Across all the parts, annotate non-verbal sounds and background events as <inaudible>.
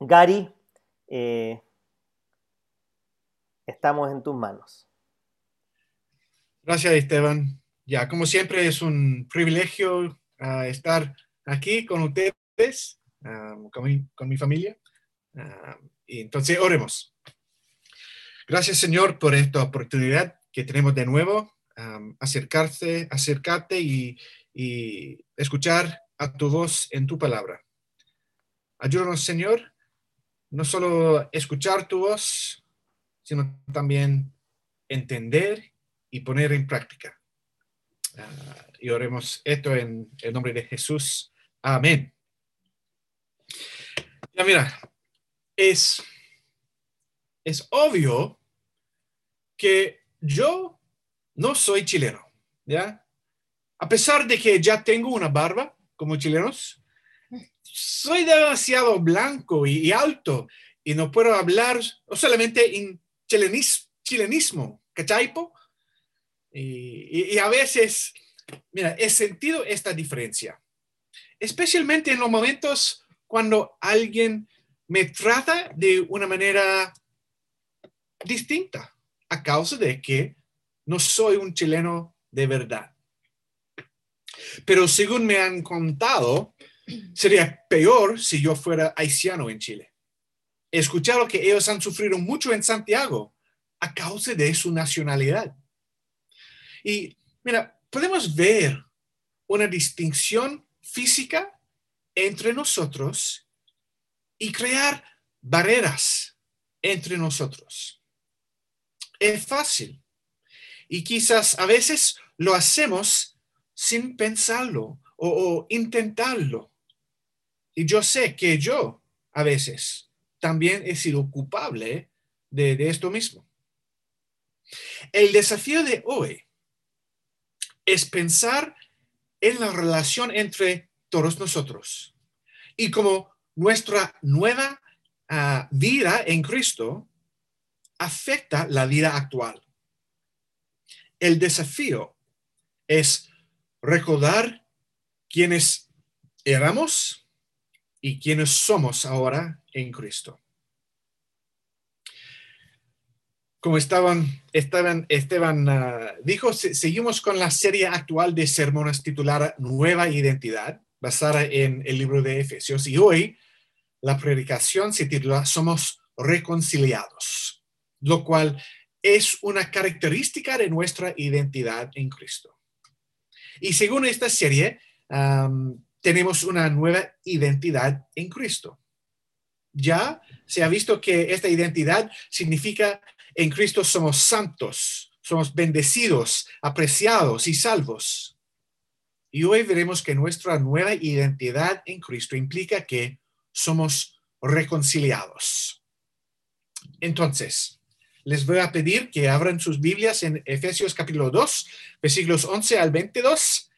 Gary, eh, estamos en tus manos. Gracias, Esteban. Ya, como siempre, es un privilegio uh, estar aquí con ustedes, uh, con, mi, con, mi, familia. Uh, y entonces, oremos. Gracias, Señor, por esta oportunidad que tenemos de nuevo, um, acercarse, acercarte y, y escuchar a tu voz en tu palabra. Ayúdanos, Señor, no solo escuchar tu voz, sino también entender y poner en práctica. Uh, y oremos esto en el nombre de Jesús. Amén. Ya mira, es, es obvio que yo no soy chileno, ¿ya? A pesar de que ya tengo una barba como chilenos, soy demasiado blanco y, alto y no puedo hablar solamente en chilenis, chilenismo, ¿cachaipo? Y, y, a veces, mira, he sentido esta diferencia, especialmente en los momentos cuando alguien me trata de una manera distinta a causa de que no soy un chileno de verdad. Pero según me han contado, sería peor si yo fuera haitiano en Chile. He escuchado que ellos han sufrido mucho en Santiago a causa de su nacionalidad. Y mira, podemos ver una distinción física entre nosotros y crear barreras entre nosotros. Es fácil. Y quizás a veces lo hacemos sin pensarlo o, o, intentarlo. Y yo sé que yo a veces también he sido culpable de, esto mismo. El desafío de hoy es pensar en la relación entre todos nosotros y como nuestra nueva uh, vida en Cristo afecta la vida actual. El desafío es recordar quiénes éramos y quiénes somos ahora en Cristo. Como estaban, estaban, Esteban uh, dijo, seguimos con la serie actual de sermones titulada Nueva Identidad, basada en el libro de Efesios. Y hoy la predicación se titula Somos reconciliados, lo cual es una característica de nuestra identidad en Cristo. Y según esta serie, um, tenemos una nueva identidad en Cristo. Ya se ha visto que esta identidad significa en Cristo somos santos, somos bendecidos, apreciados y salvos. Y hoy veremos que nuestra nueva identidad en Cristo implica que somos reconciliados. Entonces, les voy a pedir que abran sus Biblias en Efesios capítulo 2, versículos 11 al 22,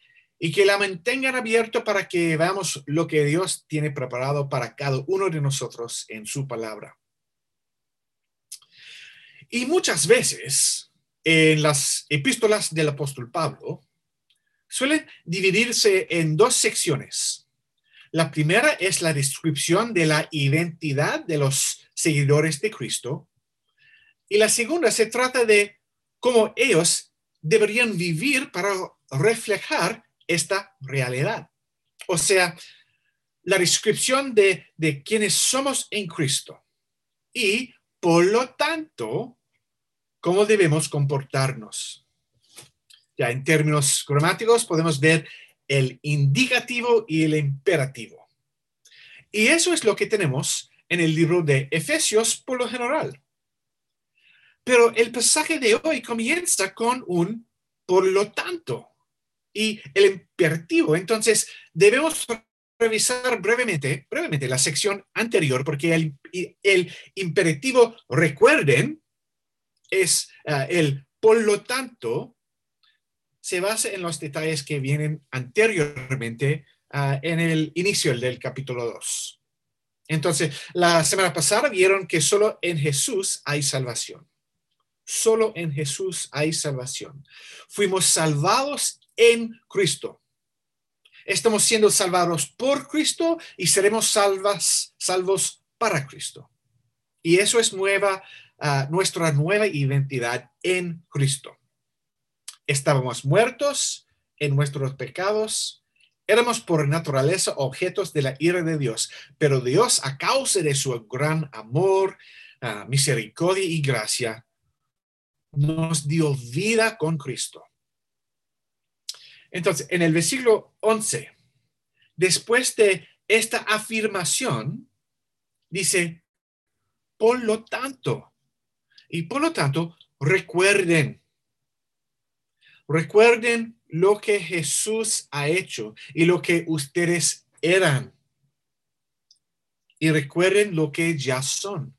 y que la mantengan abierto para que veamos lo que Dios tiene preparado para cada uno de nosotros en su palabra. Y muchas veces en las epístolas del apóstol Pablo suelen dividirse en dos secciones. La primera es la descripción de la identidad de los seguidores de Cristo. Y la segunda se trata de cómo ellos deberían vivir para reflejar esta realidad. O sea, la descripción de, de quienes somos en Cristo. Y por lo tanto, cómo debemos comportarnos. Ya en términos gramáticos podemos ver el indicativo y el imperativo. Y eso es lo que tenemos en el libro de Efesios por lo general. Pero el pasaje de hoy comienza con un por lo tanto y el imperativo. Entonces, debemos revisar brevemente, brevemente la sección anterior porque el, el imperativo, recuerden, es uh, el por lo tanto, se basa en los detalles que vienen anteriormente uh, en el inicio del capítulo 2. Entonces, la semana pasada vieron que solo en Jesús hay salvación. Solo en Jesús hay salvación. Fuimos salvados en Cristo. Estamos siendo salvados por Cristo y seremos salvas, salvos para Cristo. Y eso es nueva, ah, nuestra nueva identidad en Cristo. Estábamos muertos en nuestros pecados, éramos por naturaleza objetos de la ira de Dios, pero Dios, a causa de su gran amor, ah, misericordia y gracia, nos dio vida con Cristo. Entonces, en el versículo 11, después de esta afirmación, dice, por lo tanto, y por lo tanto, recuerden, recuerden lo que Jesús ha hecho y lo que ustedes eran. Y recuerden lo que ya son.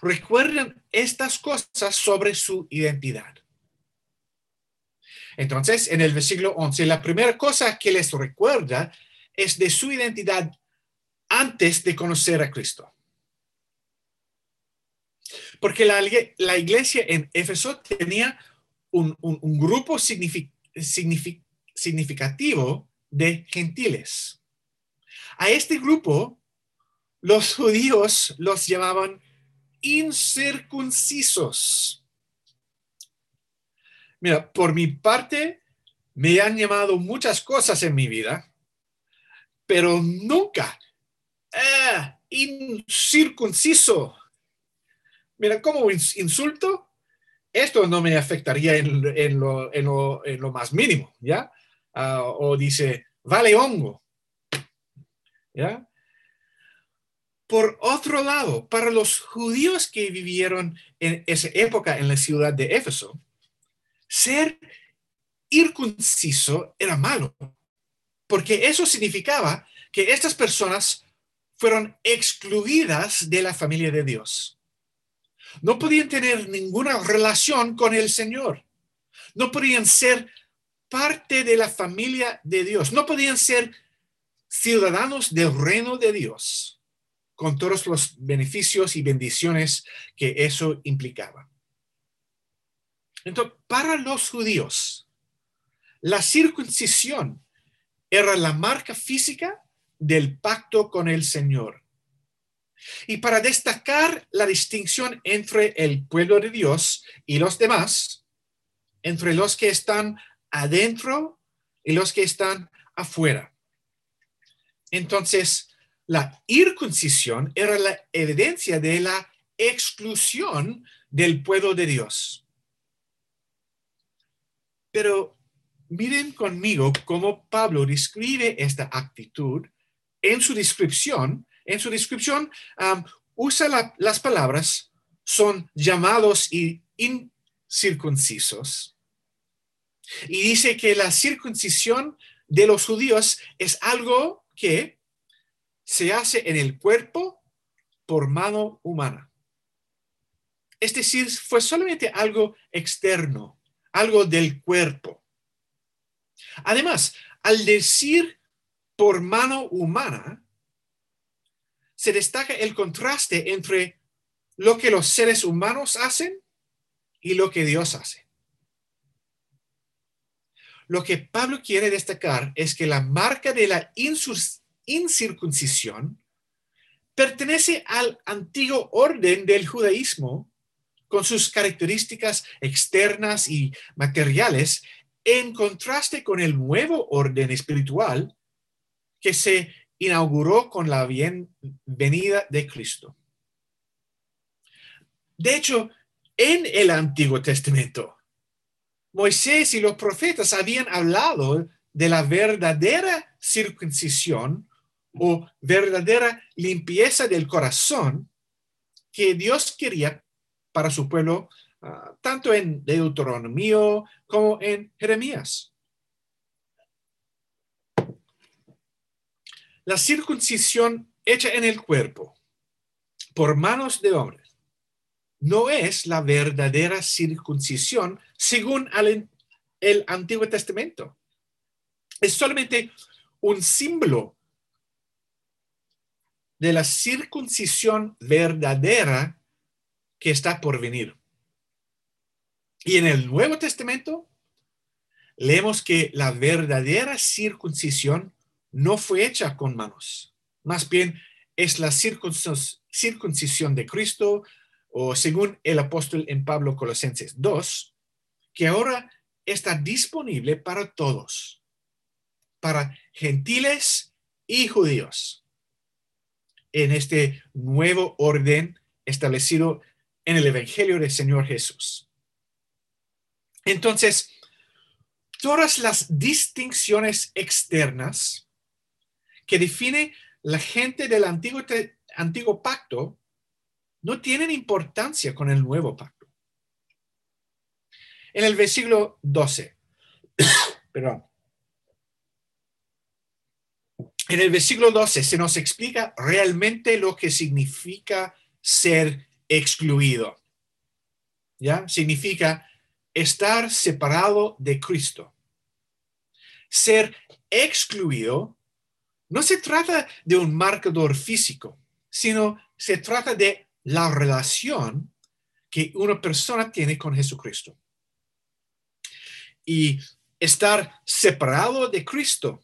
Recuerden estas cosas sobre su identidad. Entonces, en el versículo 11, la primera cosa que les recuerda es de su identidad antes de conocer a Cristo. Porque la, iglesia en Éfeso tenía un, grupo significativo de gentiles. A este grupo, los judíos los llamaban incircuncisos. Mira, por mi parte, me han llamado muchas cosas en mi vida, pero nunca ah, incircunciso. Mira, como insulto, esto no me afectaría en, lo, más mínimo, ¿ya? Ah, o dice, vale hongo, ¿ya? Por otro lado, para los judíos que vivieron en esa época en la ciudad de Éfeso, ser ircunciso era malo, porque eso significaba que estas personas fueron excluidas de la familia de Dios. No podían tener ninguna relación con el Señor. No podían ser parte de la familia de Dios. No podían ser ciudadanos del reino de Dios con todos los beneficios y bendiciones que eso implicaba. Entonces, para los judíos, la circuncisión era la marca física del pacto con el Señor. Y para destacar la distinción entre el pueblo de Dios y los demás, entre los que están adentro y los que están afuera. Entonces, la circuncisión era la evidencia de la exclusión del pueblo de Dios. Pero miren conmigo cómo Pablo describe esta actitud en su descripción. En su descripción usa las palabras son llamados y incircuncisos. Y dice que la circuncisión de los judíos es algo que se hace en el cuerpo por mano humana. Es decir, fue solamente algo externo algo del cuerpo. Además, al decir por mano humana, se destaca el contraste entre lo que los seres humanos hacen y lo que Dios hace. Lo que Pablo quiere destacar es que la marca de la incircuncisión pertenece al antiguo orden del judaísmo con sus características externas y materiales, en contraste con el nuevo orden espiritual que se inauguró con la bienvenida de Cristo. De hecho, en el Antiguo Testamento, Moisés y los profetas habían hablado de la verdadera circuncisión o verdadera limpieza del corazón que Dios quería para su pueblo, ah, tanto en Deuteronomio como en Jeremías. La circuncisión hecha en el cuerpo por manos de hombres no es la verdadera circuncisión según el Antiguo Testamento. Es solamente un símbolo de la circuncisión verdadera que está por venir. Y en el Nuevo Testamento leemos que la verdadera circuncisión no fue hecha con manos, más bien es la circuncisión de Cristo, o según el apóstol en Pablo Colosenses 2, que ahora está disponible para todos, para gentiles y judíos, en este nuevo orden establecido en el Evangelio del Señor Jesús. Entonces, todas las distinciones externas que define la gente del antiguo, antiguo pacto no tienen importancia con el nuevo pacto. En el versículo 12, <coughs> perdón, en el versículo 12 se nos explica realmente lo que significa ser excluido. ¿Ya? Significa estar separado de Cristo. Ser excluido no se trata de un marcador físico, sino se trata de la relación que una persona tiene con Jesucristo. Y estar separado de Cristo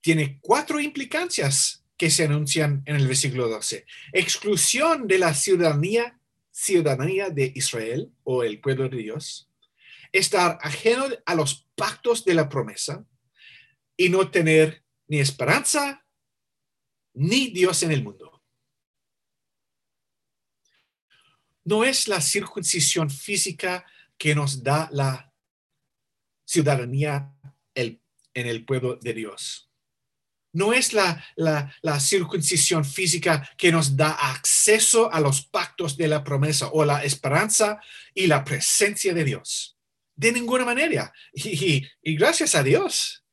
tiene cuatro implicancias que se anuncian en el versículo 12. Exclusión de la ciudadanía, ciudadanía de Israel o el pueblo de Dios. Estar ajeno a los pactos de la promesa y no tener ni esperanza ni Dios en el mundo. No es la circuncisión física que nos da la ciudadanía en el pueblo de Dios no es la, la, circuncisión física que nos da acceso a los pactos de la promesa o la esperanza y la presencia de Dios. De ninguna manera. Y, y gracias a Dios.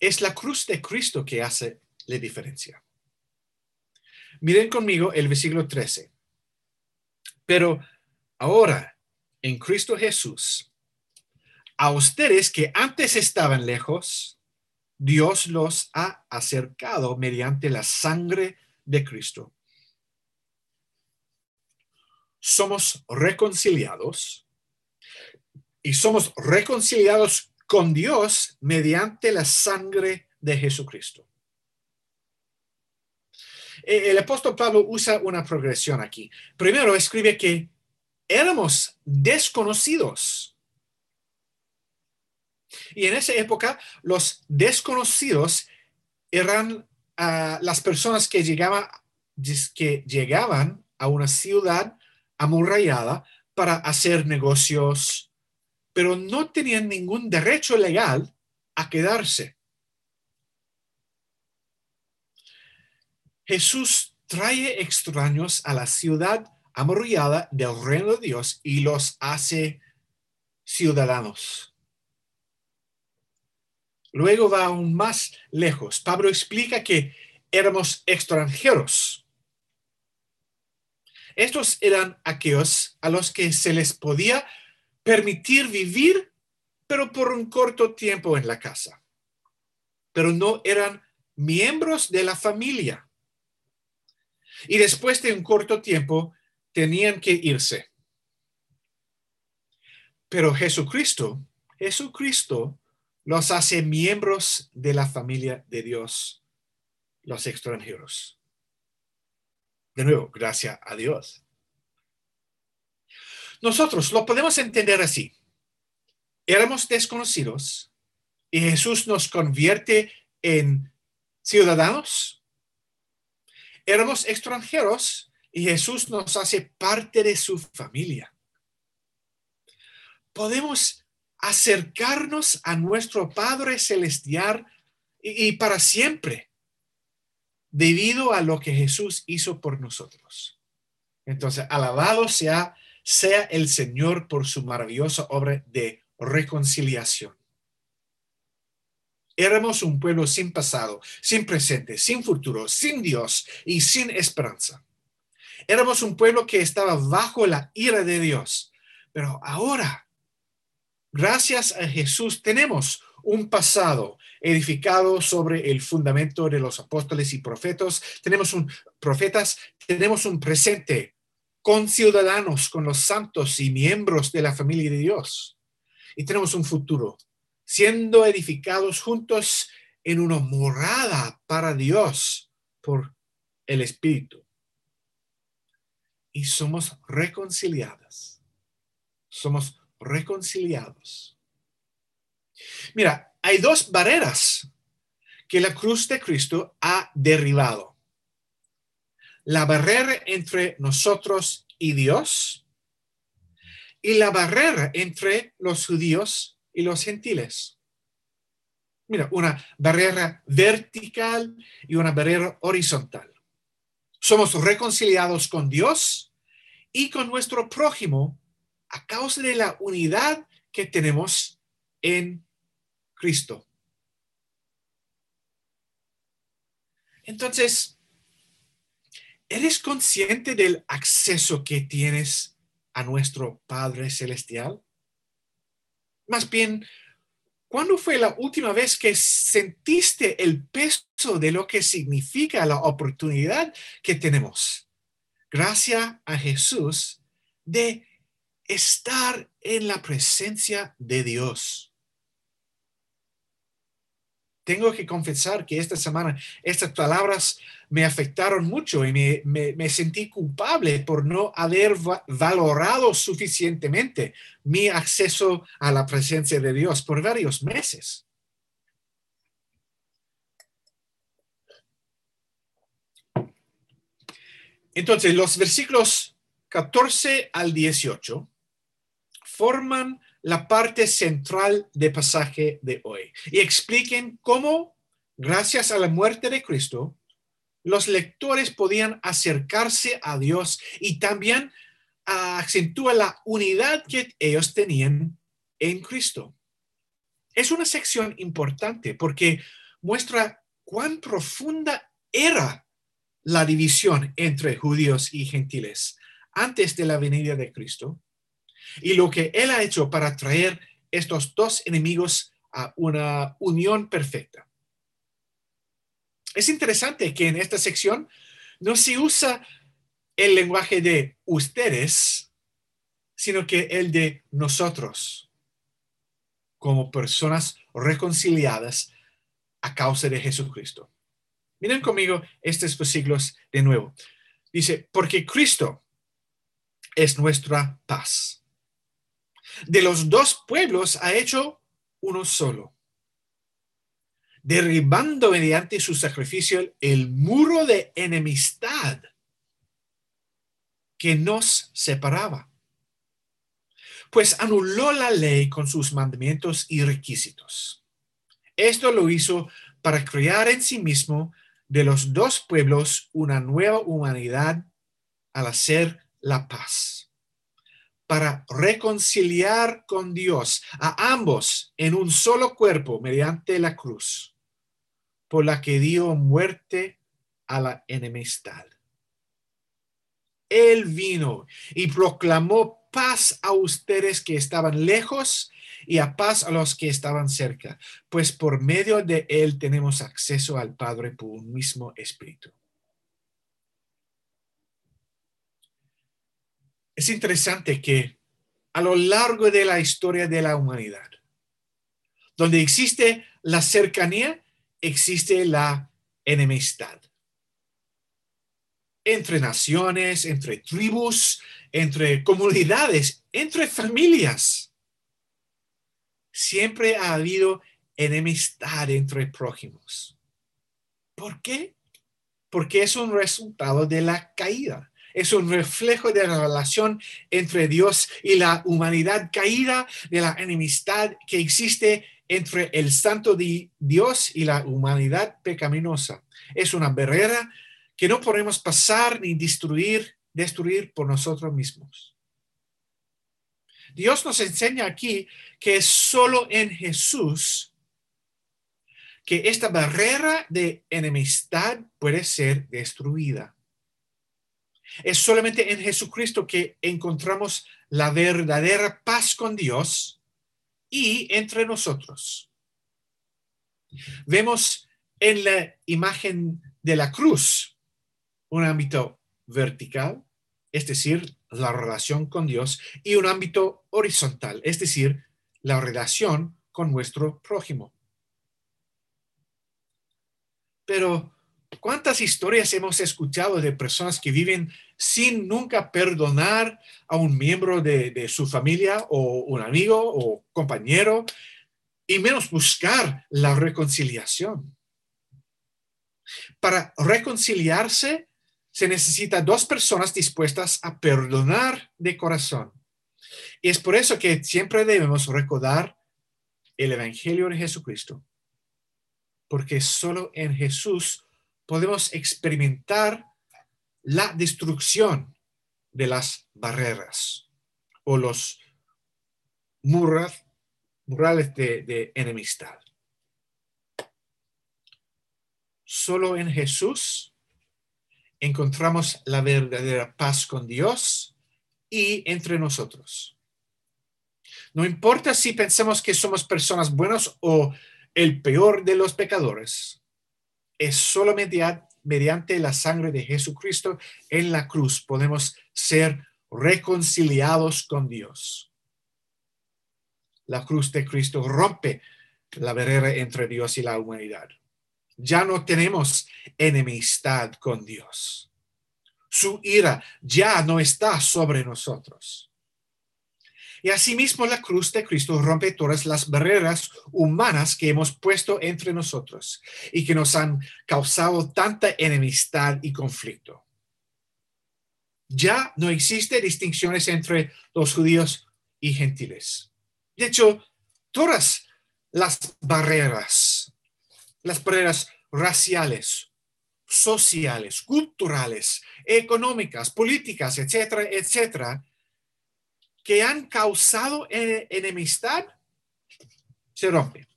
Es la cruz de Cristo que hace la diferencia. Miren conmigo el versículo 13. Pero ahora, en Cristo Jesús, a ustedes que antes estaban lejos, Dios los ha acercado mediante la sangre de Cristo. Somos reconciliados y somos reconciliados con Dios mediante la sangre de Jesucristo. E, el apóstol Pablo usa una progresión aquí. Primero escribe que éramos desconocidos y en esa época, los desconocidos eran ah, las personas que llegaban, que llegaban a una ciudad amurallada para hacer negocios, pero no tenían ningún derecho legal a quedarse. Jesús trae extraños a la ciudad amurallada del reino de Dios y los hace ciudadanos. Luego va aún más lejos. Pablo explica que éramos extranjeros. Estos eran aquellos a los que se les podía permitir vivir, pero por un corto tiempo en la casa. Pero no eran miembros de la familia. Y después de un corto tiempo tenían que irse. Pero Jesucristo, Jesucristo los hace miembros de la familia de Dios, los extranjeros. De nuevo, gracias a Dios. Nosotros lo podemos entender así. Éramos desconocidos y Jesús nos convierte en ciudadanos. Éramos extranjeros y Jesús nos hace parte de su familia. Podemos acercarnos a nuestro Padre Celestial y, para siempre, debido a lo que Jesús hizo por nosotros. Entonces, alabado sea, sea el Señor por su maravillosa obra de reconciliación. Éramos un pueblo sin pasado, sin presente, sin futuro, sin Dios y sin esperanza. Éramos un pueblo que estaba bajo la ira de Dios, pero ahora Gracias a Jesús tenemos un pasado edificado sobre el fundamento de los apóstoles y profetas. Tenemos un profetas, tenemos un presente con ciudadanos, con los santos y miembros de la familia de Dios. Y tenemos un futuro, siendo edificados juntos en una morada para Dios por el Espíritu. Y somos reconciliadas. Somos reconciliados. Mira, hay dos barreras que la cruz de Cristo ha derribado. La barrera entre nosotros y Dios y la barrera entre los judíos y los gentiles. Mira, una barrera vertical y una barrera horizontal. Somos reconciliados con Dios y con nuestro prójimo a causa de la unidad que tenemos en Cristo. Entonces, ¿eres consciente del acceso que tienes a nuestro Padre Celestial? Más bien, ¿cuándo fue la última vez que sentiste el peso de lo que significa la oportunidad que tenemos? Gracias a Jesús de estar en la presencia de Dios tengo que confesar que esta semana estas palabras me afectaron mucho y me, sentí culpable por no haber valorado suficientemente mi acceso a la presencia de Dios por varios meses. Entonces, los versículos 14 al 18 forman la parte central del pasaje de hoy y expliquen cómo, gracias a la muerte de Cristo, los lectores podían acercarse a Dios y también acentúa la unidad que ellos tenían en Cristo. Es una sección importante porque muestra cuán profunda era la división entre judíos y gentiles antes de la venida de Cristo y lo que Él ha hecho para traer estos dos enemigos a una unión perfecta. Es interesante que en esta sección no se usa el lenguaje de ustedes, sino que el de nosotros, como personas reconciliadas a causa de Jesucristo. Miren conmigo estos versículos de nuevo. Dice, porque Cristo es nuestra paz de los dos pueblos ha hecho uno solo, derribando mediante su sacrificio el muro de enemistad que nos separaba, pues anuló la ley con sus mandamientos y requisitos. Esto lo hizo para crear en sí mismo de los dos pueblos una nueva humanidad al hacer la paz para reconciliar con Dios a ambos en un solo cuerpo mediante la cruz, por la que dio muerte a la enemistad. Él vino y proclamó paz a ustedes que estaban lejos y a paz a los que estaban cerca, pues por medio de Él tenemos acceso al Padre por un mismo espíritu. Es interesante que a lo largo de la historia de la humanidad, donde existe la cercanía, existe la enemistad. Entre naciones, entre tribus, entre comunidades, entre familias. Siempre ha habido enemistad entre prójimos. ¿Por qué? Porque es un resultado de la caída es un reflejo de la relación entre Dios y la humanidad caída, de la enemistad que existe entre el santo de Dios y la humanidad pecaminosa. Es una barrera que no podemos pasar ni destruir, destruir por nosotros mismos. Dios nos enseña aquí que es solo en Jesús que esta barrera de enemistad puede ser destruida. Es solamente en Jesucristo que encontramos la verdadera paz con Dios y entre nosotros. Vemos en la imagen de la cruz un ámbito vertical, es decir, la relación con Dios, y un ámbito horizontal, es decir, la relación con nuestro prójimo. Pero ¿cuántas historias hemos escuchado de personas que viven sin nunca perdonar a un miembro de, su familia o un amigo o compañero y menos buscar la reconciliación? Para reconciliarse se necesita dos personas dispuestas a perdonar de corazón. Y es por eso que siempre debemos recordar el Evangelio de Jesucristo, porque solo en Jesús podemos experimentar la destrucción de las barreras o los murales, de, de enemistad. Solo en Jesús encontramos la verdadera paz con Dios y entre nosotros. No importa si pensamos que somos personas buenas o el peor de los pecadores, es solo mediante la sangre de Jesucristo en la cruz podemos ser reconciliados con Dios. La cruz de Cristo rompe la barrera entre Dios y la humanidad. Ya no tenemos enemistad con Dios. Su ira ya no está sobre nosotros. Y asimismo la cruz de Cristo rompe todas las barreras humanas que hemos puesto entre nosotros y que nos han causado tanta enemistad y conflicto. Ya no existe distinciones entre los judíos y gentiles. De hecho, todas las barreras, las barreras raciales, sociales, culturales, económicas, políticas, etcétera, etcétera, que han causado enemistad, se rompe.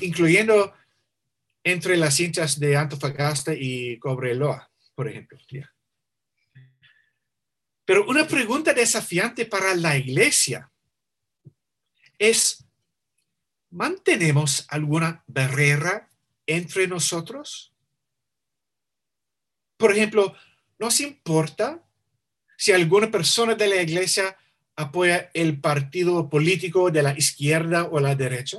incluyendo entre las hinchas de Antofagasta y Cobreloa, por ejemplo. Pero una pregunta desafiante para la iglesia es, ¿mantenemos alguna barrera entre nosotros? Por ejemplo, ¿nos importa si alguna persona de la iglesia apoya el partido político de la izquierda o la derecha?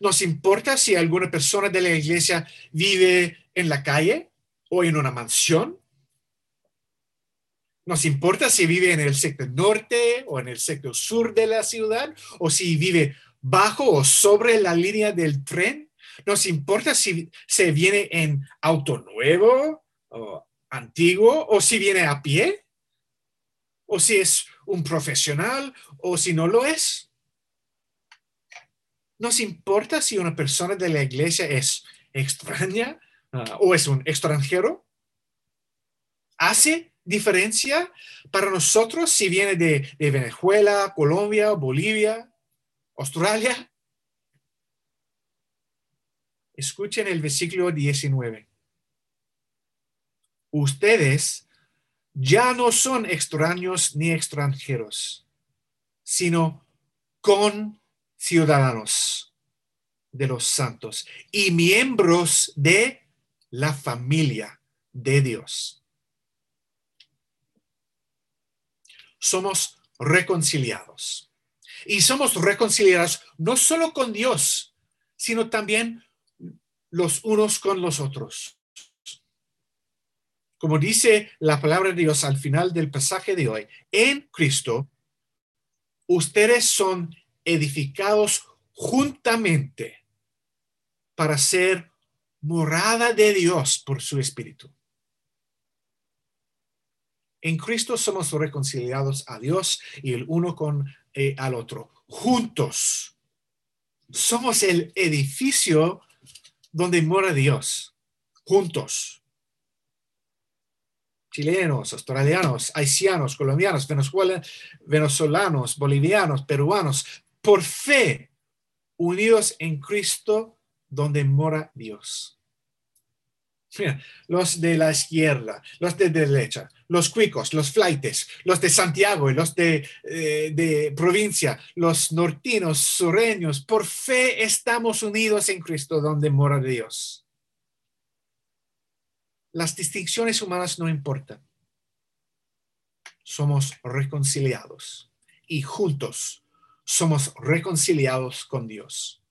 ¿Nos importa si alguna persona de la iglesia vive en la calle o en una mansión? ¿Nos importa si vive en el sector norte o en el sector sur de la ciudad o si vive bajo o sobre la línea del tren? ¿Nos importa si se viene en auto nuevo o antiguo o si viene a pie, o si es un profesional o si no lo es. Nos importa si una persona de la iglesia es extraña ah, o es un extranjero. ¿Hace diferencia para nosotros si viene de, de Venezuela, Colombia, Bolivia, Australia? Escuchen el versículo 19 ustedes ya no son extraños ni extranjeros, sino con ciudadanos de los santos y miembros de la familia de Dios. Somos reconciliados. Y somos reconciliados no solo con Dios, sino también los unos con los otros. Como dice la palabra de Dios al final del pasaje de hoy, en Cristo, ustedes son edificados juntamente para ser morada de Dios por su Espíritu. En Cristo somos reconciliados a Dios y el uno con el eh, al otro, juntos. Somos el edificio donde mora Dios, juntos chilenos, australianos, haitianos, colombianos, venezolanos, bolivianos, peruanos, por fe, unidos en Cristo donde mora Dios. los de la izquierda, los de derecha, los cuicos, los flaites, los de Santiago y los de, eh, de provincia, los nortinos, sureños, por fe estamos unidos en Cristo donde mora Dios las distinciones humanas no importan. Somos reconciliados y juntos somos reconciliados con Dios.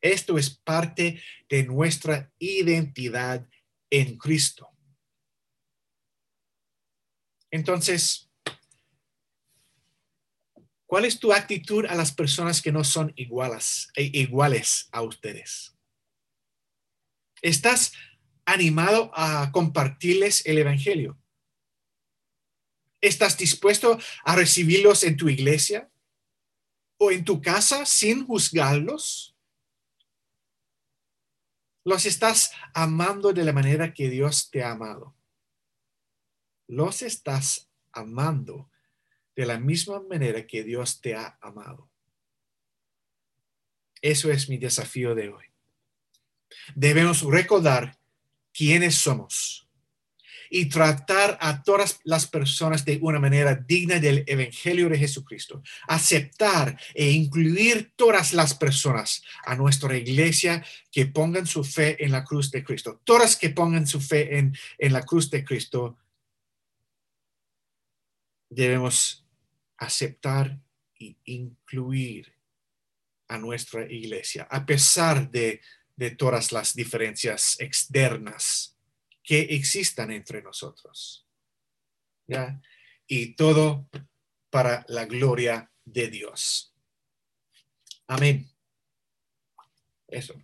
Esto es parte de nuestra identidad en Cristo. Entonces, ¿cuál es tu actitud a las personas que no son iguales, e iguales a ustedes? ¿Estás animado a compartirles el Evangelio? ¿Estás dispuesto a recibirlos en tu iglesia o en tu casa sin juzgarlos? ¿Los estás amando de la manera que Dios te ha amado? ¿Los estás amando de la misma manera que Dios te ha amado? Eso es mi desafío de hoy. Debemos recordar quiénes somos y tratar a todas las personas de una manera digna del Evangelio de Jesucristo. Aceptar e incluir todas las personas a nuestra iglesia que pongan su fe en la cruz de Cristo. Todas que pongan su fe en, en la cruz de Cristo. Debemos aceptar e incluir a nuestra iglesia, a pesar de, de todas las diferencias externas que existan entre nosotros. Y todo para la gloria de Dios. Amén. Eso.